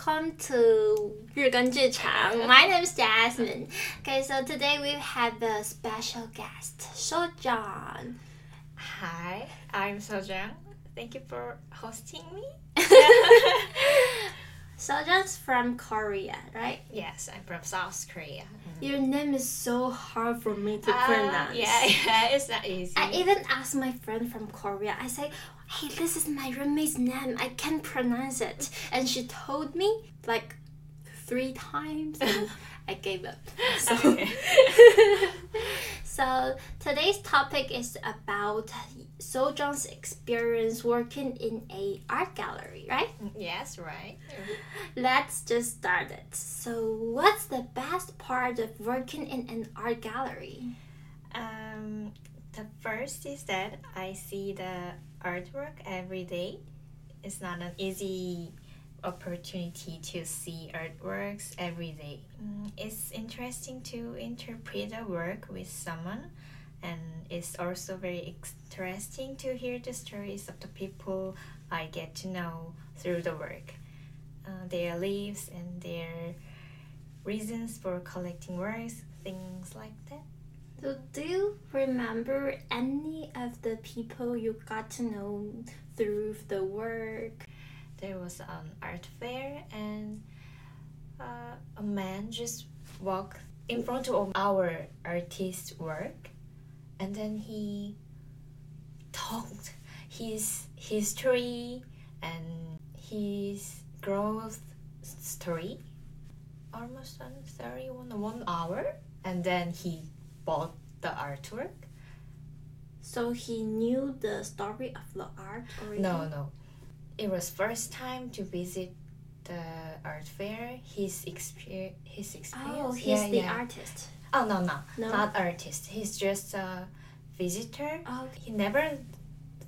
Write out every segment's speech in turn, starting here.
Okay, so welcome to 日更剧场. My name is Jasmine. Okay, so today we have a special guest, Sojourn. Hi, I'm Sojang. Thank you for hosting me. Sojourn's from Korea, right? yes, I'm from South Korea. Your name is so hard for me to Ah, pronounce. yeah, yeah, it's not easy. I even asked my friend from Korea. I say, "Hey, this is my roommate's name. I can't pronounce it." And she told me like three times, and I gave up. So, Okay. so today's topic is about Sojourn's experience working in a art gallery, right? yes, right. Let's just start it. So, what's the best part of working in an art gallery? Um, the first is that I see the artwork every day. It's not an easy opportunity to see artworks every day. Mm, It's interesting to interpret a work with someone, and it's also very interesting to hear the stories of the people I get to know through the work, uh, their lives and their reasons for collecting works, things like that. So, do you remember any of the people you got to know through the work? there was an art fair and uh, a man just walked in front of our artist's work and then he talked his history and his growth story almost on 31 one hour and then he bought the artwork So, he knew the story of the art already? No, no. It was first time to visit the art fair. His exper- his oh, experience. Oh, he's Yeah, the yeah. artist. Oh no, no, No? not artist. He's just a visitor. Oh, He never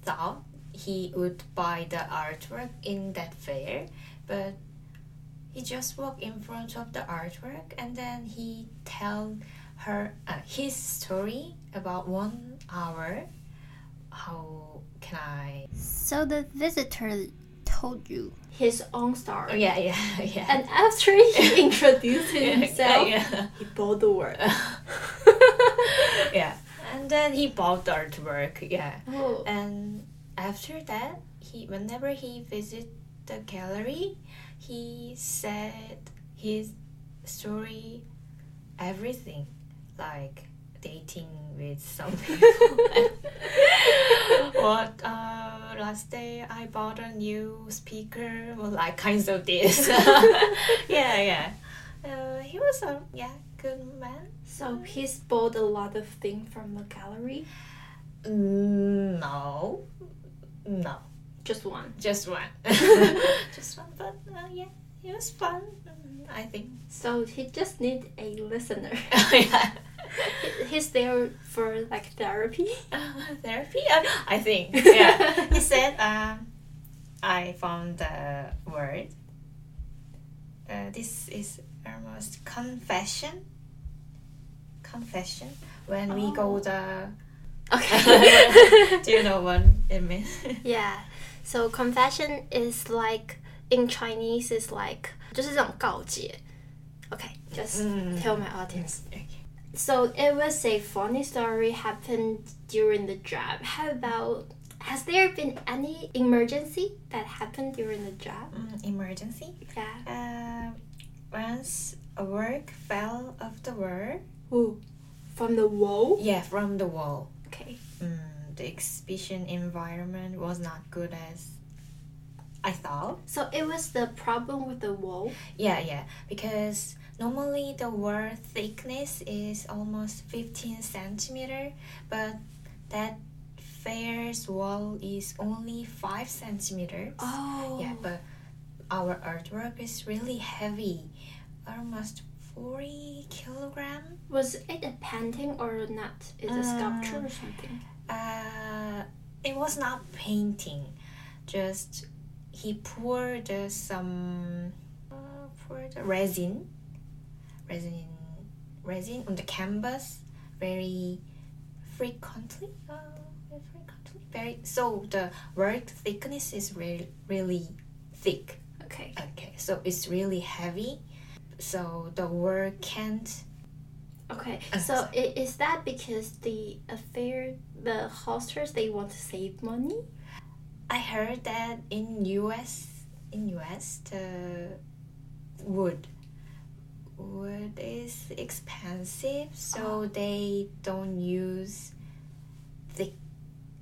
thought he would buy the artwork in that fair, but he just walked in front of the artwork and then he tell her uh, his story about one hour. How can I? so the visitor told you his own story. Oh, yeah, yeah, yeah. And after he introduced Yeah, himself, yeah. he bought the work. yeah. And then he bought the artwork, yeah. oh, And after that, he whenever he visit the gallery, he said his story, everything, like dating with some people. what uh, last day I bought a new speaker, well, like kinds of this. yeah, yeah. Uh, he was a yeah good man. so he's bought a lot of things from the gallery. Mm, No, no. Just one. Just one. just one, but uh, yeah, it was fun. I think. So he just need a listener. oh, yeah. He's there for like therapy. Uh, therapy? Uh, I think. Yeah. he said, um, I found the word. Uh, this is almost confession. Confession. When we go Oh. the. Okay. Do you know what it means? yeah. So confession is like in Chinese is like 就是这种告诫. Okay, just Mm. tell my audience. Okay. So it was a funny story happened during the job. How about has there been any emergency that happened during the job? Mm, emergency? Yeah. Uh, once a work fell off the wall. Ooh. From the wall? Yeah, from the wall. Okay. Mm, the exhibition environment was not good as I thought. So it was the problem with the wall. Yeah, yeah, because normally the wall thickness is almost 15 centimeter, but that fair's wall is only 5 centimeters. Oh. Yeah, but our artwork is really heavy, almost 40 kilogram. Was it a painting or not? Is it a sculpture Uh, or something? Uh, it was not painting, just he poured uh, some uh, poured resin, resin, resin on the canvas very frequently. Uh, very frequently, very so the work thickness is really really thick. Okay. Okay, so it's really heavy. So the work can't. Okay, Uh, so is that because the affair, the hosters, they want to save money? I heard that in US, in US, the wood, wood is expensive, so Oh. they don't use thick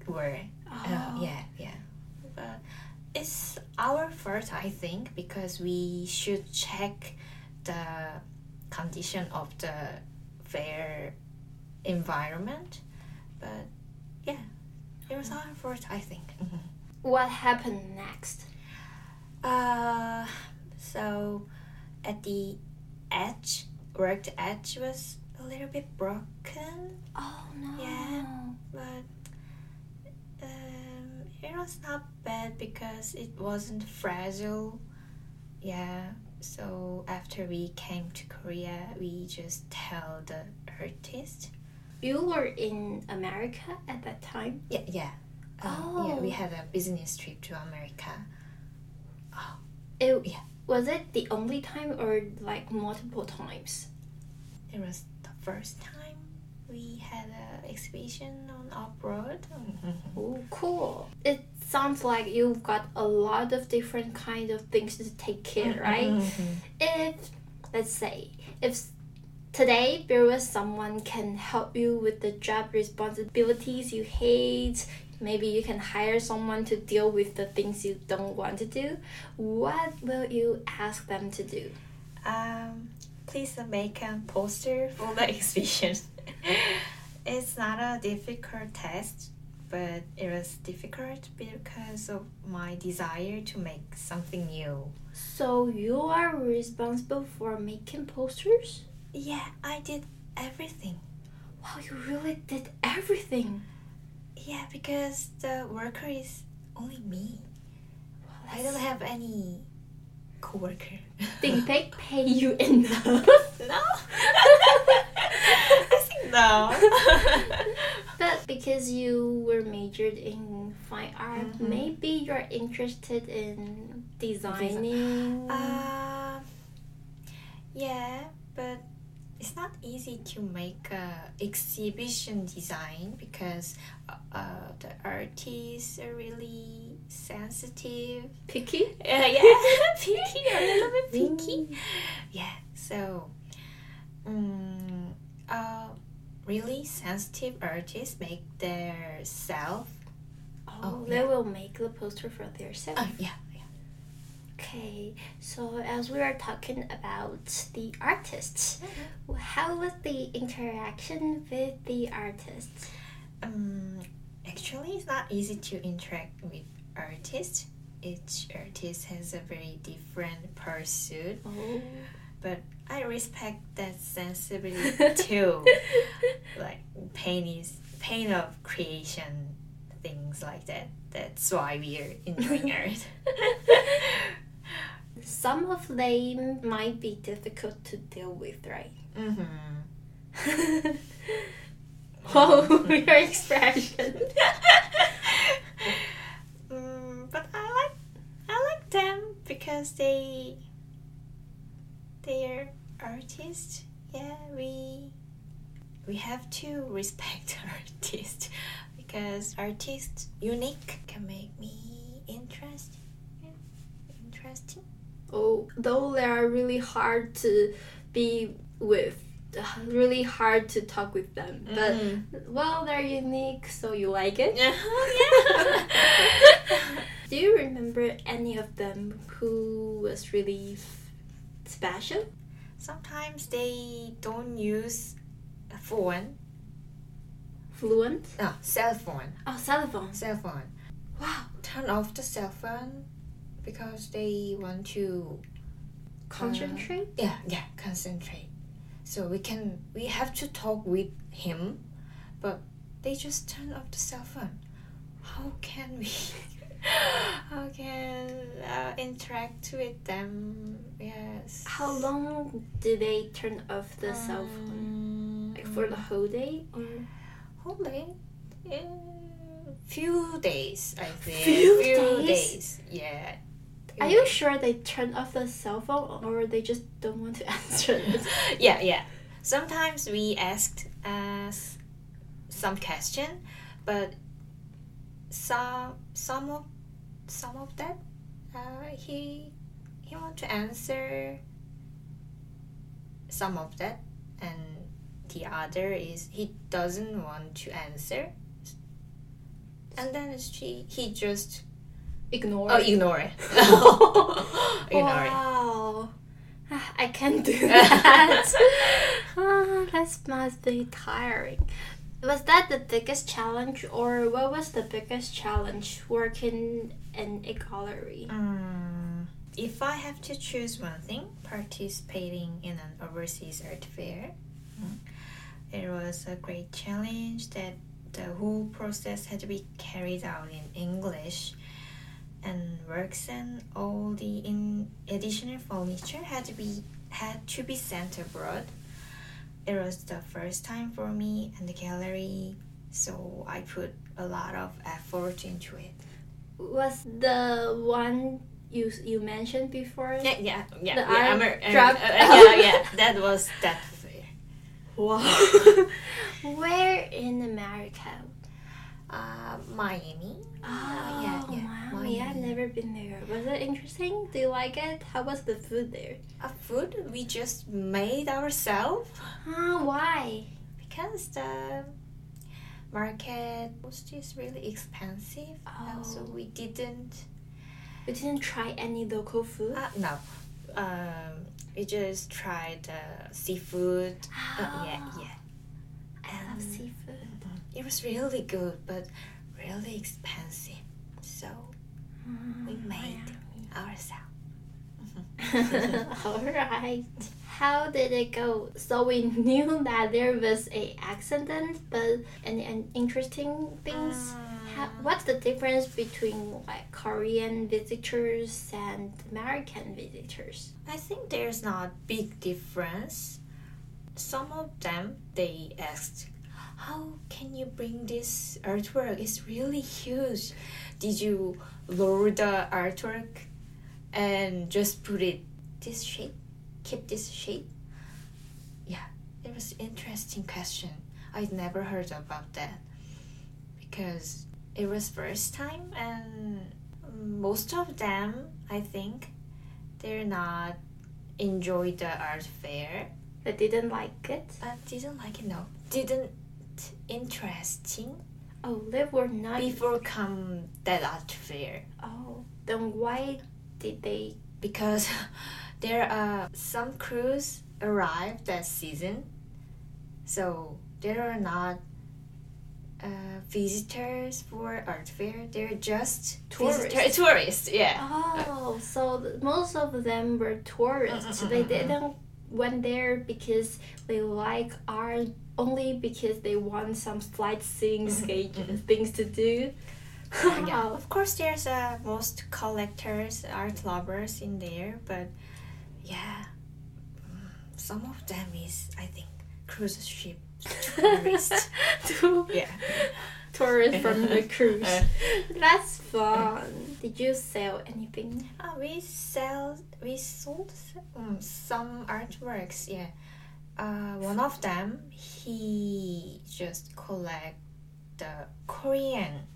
wood. Oh. Uh, yeah, yeah. But it's our fault, I think, because we should check the condition of the fair environment. But yeah, it was our fault, I think. Mhm. What happened next? Uh, so at the edge, worked edge was a little bit broken, Oh no. Yeah. but um, it was not bad because it wasn't fragile. Yeah. So after we came to Korea, we just tell the artist. You were in America at that time? Yeah, yeah. Um, Yeah, we Oh. had a business trip to America. Oh. It, Yeah. Was it the only time or like multiple times? It was the first time we had an exhibition on abroad. Oh, cool. It sounds like you've got a lot of different kind of things to take care, right? Mhm. If, let's say, if today there was someone can help you with the job responsibilities you hate, maybe you can hire someone to deal with the things you don't want to do, what will you ask them to do? Um, please make a poster for the exhibition. it's not a difficult test, but it was difficult because of my desire to make something new. So you are responsible for making posters? Yeah, I did everything. Wow, you really did everything. Yeah, because the worker is only me. Wow, I don't have any coworker. Did they pay you enough? No. I think no. But because you were majored in fine art, Mhm. maybe you're interested in designing. uh, yeah, but it's not easy to make a exhibition design because uh, uh, the artists are really sensitive. picky. Uh, yeah, picky, a little bit picky. Yeah, so um, uh, really sensitive artists make their self. Oh, Oh, they yeah. will make the poster for themselves. Uh, yeah, yeah. Okay, so as we are talking about the artists, how was the interaction with the artists? Um, actually, it's not easy to interact with artists. Each artist has a very different pursuit, Oh. but I respect that sensibility too. like pain is pain of creation, things like that. That's why we're enjoying art. Some of them might be difficult to deal with, right? mm-hmm. oh, your expression. mm, but I like I like them because they they are artists. Yeah, we we have to respect artists because artists unique can make me interesting. Yeah, interesting. Oh, though they are really hard to be with, really hard to talk with them. But mm-hmm. well, they're unique, so you like it. yeah. Do you remember any of them who was really f- special? Sometimes they don't use a phone. Fluent? No, cell phone. Oh, cell phone. Cell phone. Wow. Turn off the cell phone because they want to Concentrate. yeah yeah concentrate. So we can we have to talk with him, but they just turn off the cell phone. How can we? How can uh, interact with them? Yes. How long do they turn off the cell phone? Um, Like for the whole day or? whole day? Yeah, few days I think. Few days? days. Yeah. Are you sure they turned off the cell phone or they just don't want to answer it? yeah, yeah. Sometimes we asked us some question, but some some of some of that uh, he he want to answer some of that and the other is he doesn't want to answer and then she he just Ignore. oh ignore it ignore it wow. I can't do that. Ah, that must be tiring. Was that the biggest challenge, or what was the biggest challenge working in a gallery? Um, if I have to choose one thing, participating in an overseas art fair, mm, it was a great challenge that the whole process had to be carried out in English, and works and all the in additional furniture had to be had to be sent abroad. It was the first time for me and the gallery, so I put a lot of effort into it. Was the one you you mentioned before? Yeah, yeah, yeah. The yeah, Amer- drop- uh, yeah, yeah. That was that fair. Wow. Where in America? Uh, Miami. Oh, yeah, yeah. Miami. I've never been there. Was it interesting? Do you like it? How was the food there? A food we just made ourselves Ah, why? because the market was just really expensive. so Oh. we didn't. We didn't try any local food? Uh, no. Um, we just tried uh, seafood. Uh, yeah, Ah, yeah. I love seafood. It was really good, but really expensive. So we Mm, made ourselves. Alright. How did it go? So we knew that there was a accident, but any, any interesting things? How, what's the difference between like Korean visitors and American visitors? I think there's not big difference. Some of them they asked, "How can you bring this artwork? It's really huge. Did you lower the artwork and just put it this shape? Keep this shape?" Yeah, it was interesting question. I'd never heard about that because it was first time and most of them I think they're not enjoy the art fair They didn't like it? I didn't like it no didn't interesting Oh, they were not. before come that art fair oh, then why did they? because there are some crews arrived that season so there are not uh, visitors for art fair they're just Tourists. visitor- tourists yeah Oh, so most of them were tourists. Mm, They didn't went there because they like art, only because they want some sightseeing Mhm, mhm. things to do. yeah, of course there's uh, most collectors, art lovers in there, but yeah, some of them is I think cruise ship tourists. Two yeah. tourists from the cruise. That's fun. Did you sell anything? Uh, we sell we sold um, some artworks. Yeah. Uh, one of them he just collect the Korean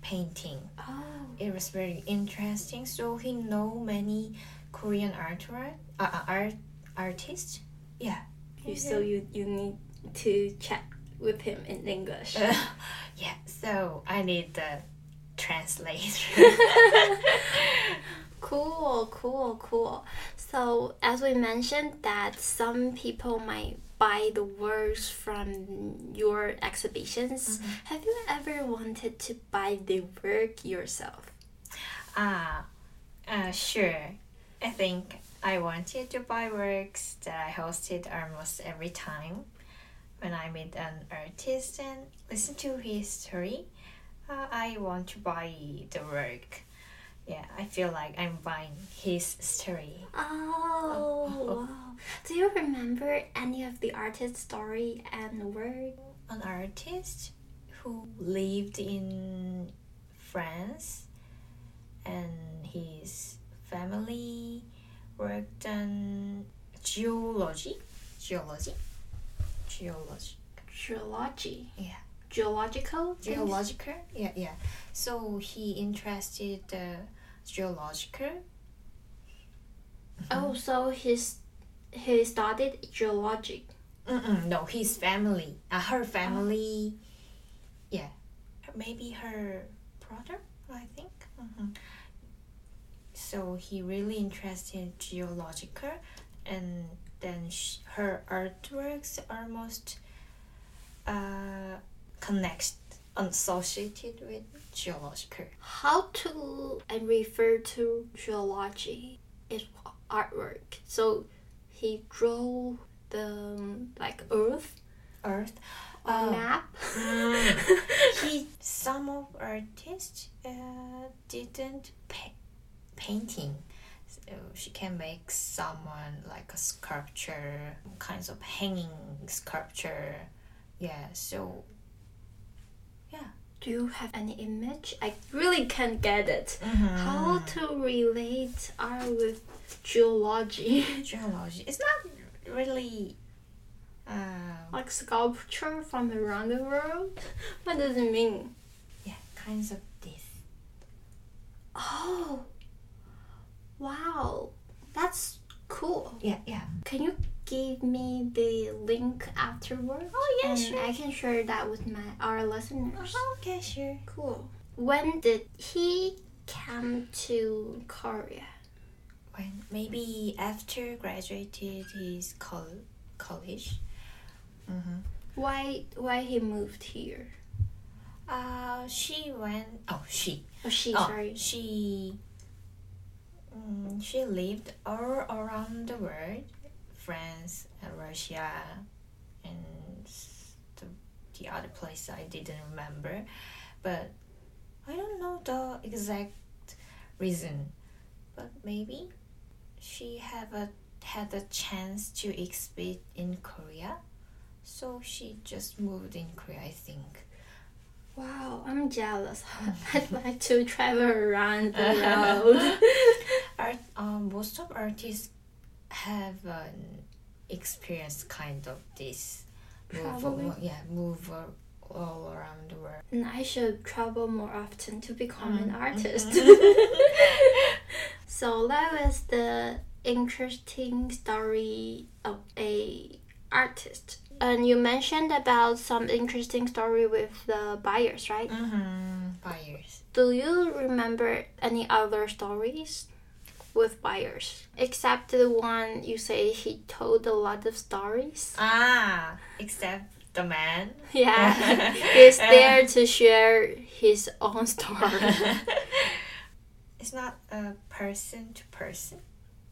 painting. Oh, it was very interesting. So he know many Korean artwork, uh, uh, art artists. Yeah. you, so you you need to chat with him in English. yeah. So I need the translator. Cool, cool, cool. So, as we mentioned, that some people might buy the works from your exhibitions. Have you ever wanted to buy the work yourself? Ah, uh, sure. I think I wanted to buy works that I hosted almost every time. When I meet an artist and listen to his story, uh, I want to buy the work. Yeah, I feel like I'm buying his story. Oh, oh, oh, wow. Do you remember any of the artist's story and work? An artist who lived in France and his family worked on geology. Geology. Geology. Geology. Yeah. Geological. things? Geological. Yeah, yeah. So he interested the geological. Oh, so he's he studied geology. Mm-mm, no, his family. Uh, her family. Yeah. Maybe her brother, I think. hmm So he really interested in geological, and then sh- her artworks are most uh, connected, associated with geological. How to and refer to geology is artwork. So he drew the um, like Earth Earth. Oh. map. Mm. he some of artists uh, didn't pa- painting so she can make someone like a sculpture kinds of hanging sculpture yeah so Do you have any image? I really can't get it. Mm-hmm. How to relate art with geology? geology it's not really uh, like sculpture from around the world? What does it mean? yeah kinds of this Oh, wow, that's cool. yeah yeah Can you give me the link afterwards? Oh, yeah, and sure. I can share that with my our listeners. uh-huh, okay sure Cool. When did he come to Korea? when maybe after graduated his col- college mm-hmm. Why why he moved here? uh she went oh she Oh, she oh, sorry. she mm, she lived all around the world france and russia and the, the other place i didn't remember but i don't know the exact reason but maybe she have a had a chance to exhibit in korea so she just moved in korea i think Wow, I'm jealous. I'd like to travel around the world. Art, um, most of artists have an experience kind of this move, yeah, move all- all around the world. and I should travel more often to become an Mm, artist. so that was the interesting story of a artist. And you mentioned about some interesting story with the buyers, right? mm-hmm. Buyers. Do you remember any other stories with buyers except the one you say he told a lot of stories? Ah, except the man. Yeah, he's there to share his own story. it's not a person to person.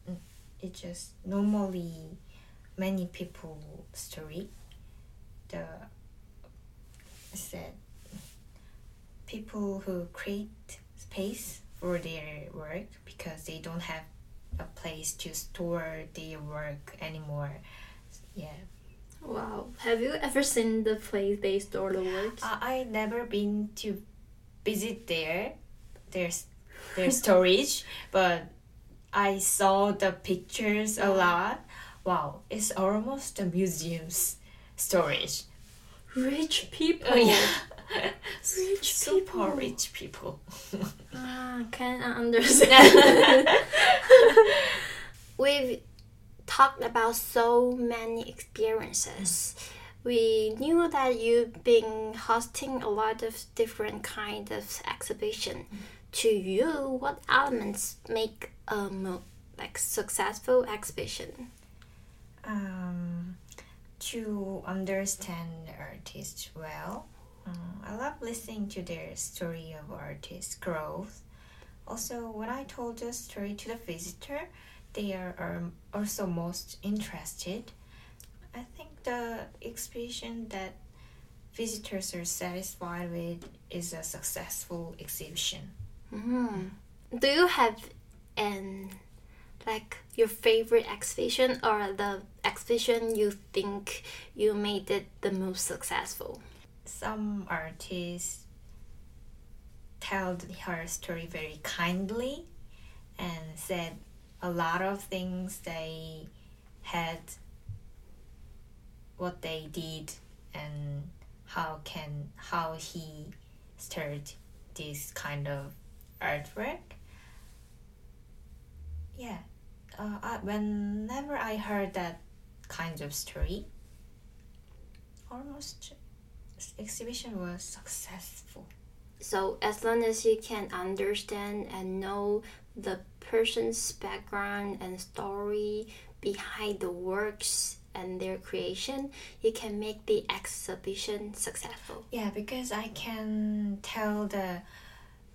Mm, It's just normally many people story. The said people who create space for their work because they don't have a place to store their work anymore. Yeah. Wow, have you ever seen the place they store the works? Uh, I never been to visit there, There's their storage, but I saw the pictures a lot. Wow, it's almost a museum's storage. Rich people. Oh yeah, Rich super people. rich people. Ah, can I understand? We've talked about so many experiences. We knew that you've been hosting a lot of different kind of exhibition. To you, what elements make a like successful exhibition? um, to understand the artist well. Um, I love listening to their story of artist growth. Also, when I told the story to the visitor, they are also most interested. I think the exhibition that visitors are satisfied with is a successful exhibition. Mm. Do you have an like your favorite exhibition or the exhibition you think you made it the most successful? Some artists tell her story very kindly and said a lot of things they had what they did and how can how he started this kind of artwork. Yeah uh, I, whenever i heard that kind of story almost exhibition was successful So as long as you can understand and know the person's background and story behind the works and their creation, you can make the exhibition successful. Yeah, because I can tell the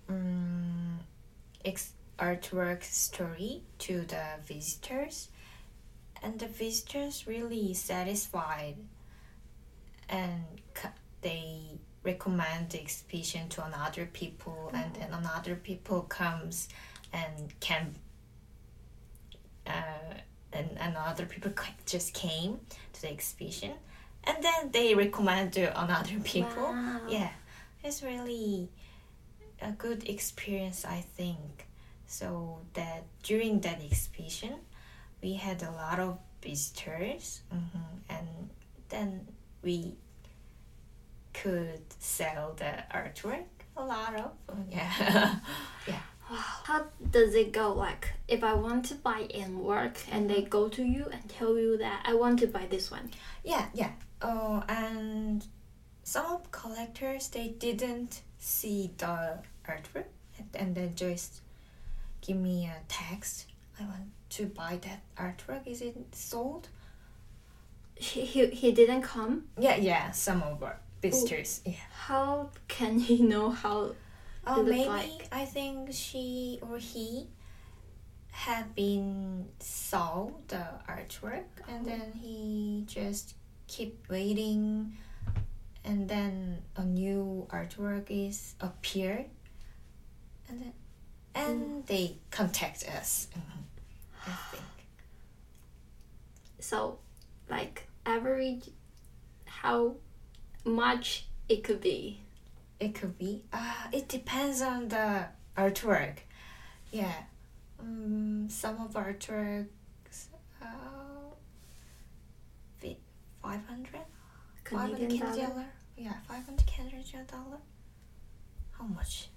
um, ex- artwork story to the visitors, and the visitors really satisfied, and they recommend the exhibition to another people, and then another people comes and can. Uh, and, and other people c- just came to the exhibition and then they recommend to another people Wow. yeah it's really a good experience i think so that during that exhibition we had a lot of visitors mhm, and then we could sell the artwork a lot of yeah yeah Wow. How does it go? Like, if I want to buy in work and they go to you and tell you that I want to buy this one. Yeah, yeah. Oh, and some of collectors they didn't see the artwork and- then just give me a text. I want to buy that artwork. Is it sold? He, he, he didn't come. Yeah, yeah. Some of our visitors. Yeah. How can he know how? Oh, maybe like- I think she or he had been saw the artwork and then he just keep waiting and then a new artwork is appear and then and they contact us Mhm, I think So, like, average, how much it could be. it could be? Uh it depends on the artwork. Yeah. Um, some of artworks uh, fi- 500 500 Canadian Canadian dollar. yeah 500 Canadian dollar. How much?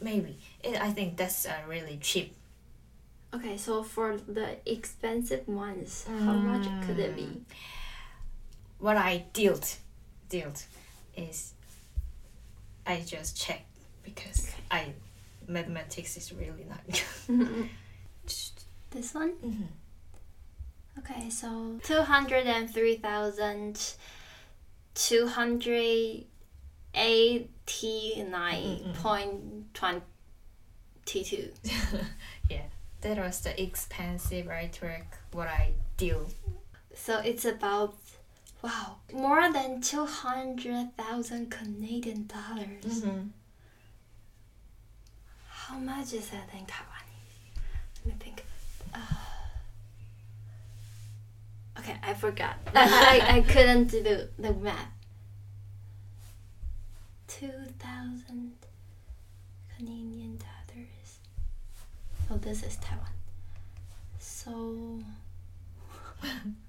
Maybe. It, I think that's uh, really cheap. Okay, so for the expensive ones, how much could it be? what I dealt is I just check because I mathematics is really not good. This one? mhm. Okay, so two hundred and three thousand two hundred eighty nine point twenty two. yeah, that was the expensive artwork what I deal. So it's about wow more than two hundred thousand Canadian dollars. Mm-hmm. How much is that in Taiwanese? Let me think. Uh, okay, I forgot. I, I, I couldn't do the, the math. 2,000 Canadian dollars. Oh, this is Taiwan. So.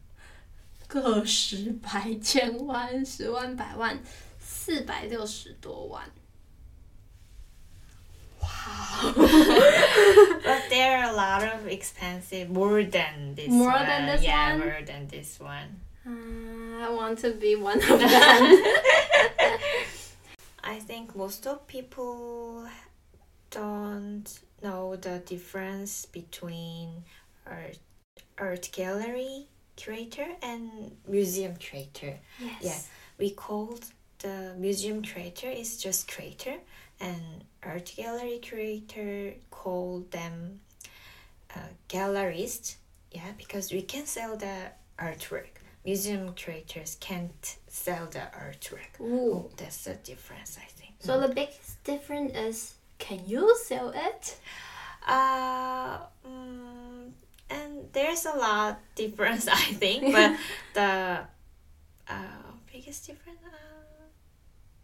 个十百千万十万百万四百六十多万。Wow. But there are a lot of expensive more than this More one. than this yeah, one? more than this one. Uh, I want to be one of them. I think most of people don't know the difference between art, art gallery curator and museum curator. yes. Yeah. We called the museum curator is just curator, and art gallery curator call them uh, gallerist. Yeah, because we can sell the artwork. Museum curators can't sell the artwork. Ooh. Oh, that's the difference, I think. So the biggest difference is can you sell it? Uh, mm, there's a lot difference, I think, but the uh, biggest difference, uh,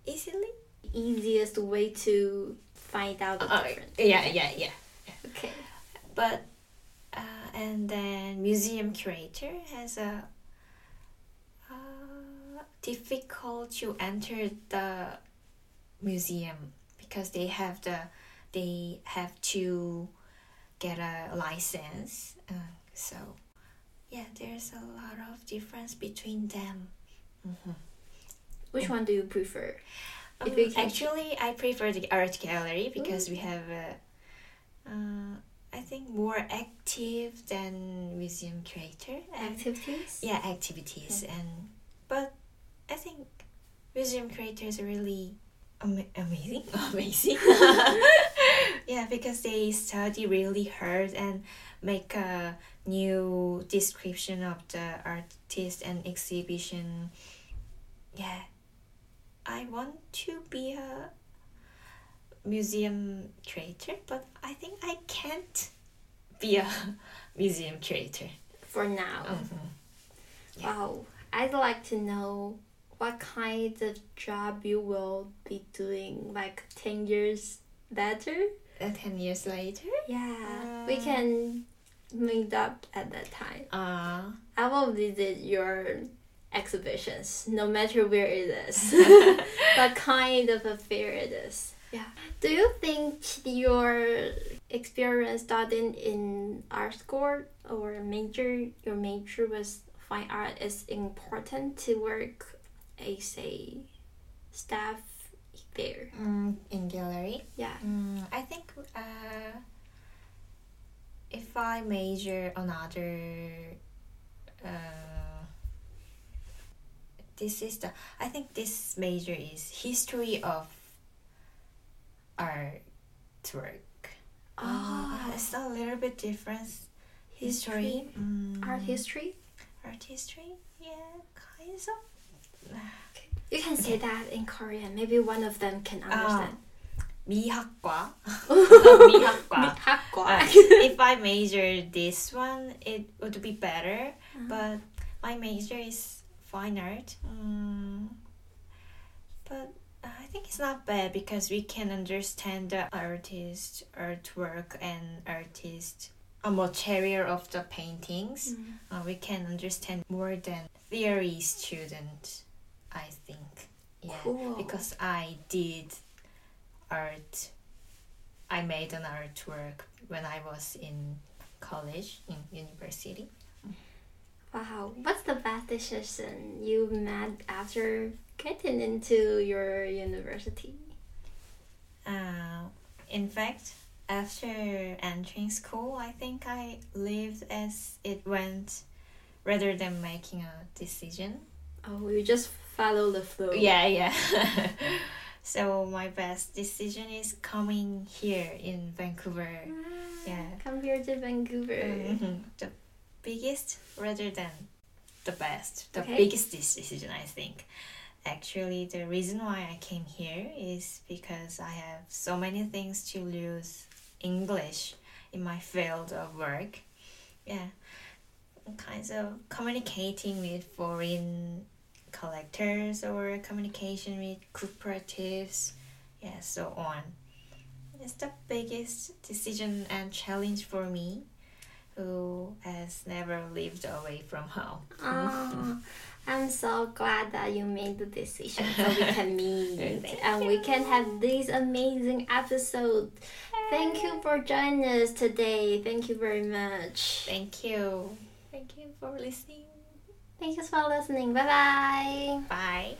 easily. Easiest way to find out the Uh, difference. yeah, yeah, yeah. Okay. but uh, and then museum curator has a uh, difficult to enter the museum because they have the they have to get a license uh, so yeah there's a lot of difference between them Mhm. Which one do you prefer? If Um, you can- actually, I prefer the art gallery because we have, uh, uh, I think, more active than museum curator. And, Activities? yeah, activities and but I think museum curators are really ama- amazing, amazing. yeah, because they study really hard and make a new description of the artist and exhibition. Yeah, I want to be a museum curator, but I think I can't be a museum curator. For now. Mhm. Yeah. Wow. I'd like to know what kind of job you will be doing like 10 years later. Uh, ten years later. Yeah. we Uh. can meet up at that time. Uh, I will visit your exhibitions, no matter where it is, what kind of a affair it is. Yeah. Do you think your experience studying in art school or major, your major was fine art, is important to work as a staff there? mm, in gallery. Yeah. Mm, I think uh, if I major another, uh, this is the I think this major is history of artwork. Ah, Uh, it's a little bit different. History, mm, art history. art history, yeah, kind of. You can say that in Korean. Maybe one of them can understand. 미학과. 미학과. 미학과. Uh, if I major this one, it would be better. But my major is fine art. Mm, but I think it's not bad because we can understand the artist, artwork, and artist a material of the paintings. Mm. Uh, we can understand more than theory student. I think. Yeah. Cool. Because I did art. I made an artwork when I was in college in university. Wow, what's the best decision you made after getting into your university? Uh, in fact, after entering school, I think I lived as it went, rather than making a decision. Oh, you just follow the flow. Yeah, yeah. so my best decision is coming here in Vancouver. Ah, Yeah. Come here to Vancouver. Mhm. The biggest rather than the best. The Okay. biggest decision, I think. Actually, the reason why I came here is because I have so many things to lose English in my field of work. Yeah. Kinds of communicating with foreign collectors or communication with cooperatives. Yeah, so on. It's the biggest decision and challenge for me who has never lived away from home. Oh, I'm so glad that you made the decision so we can meet and we can have this amazing episode. Thank you for joining us today. Thank you very much. Thank you. Thank you for listening. Thank you for listening. Bye bye. Bye.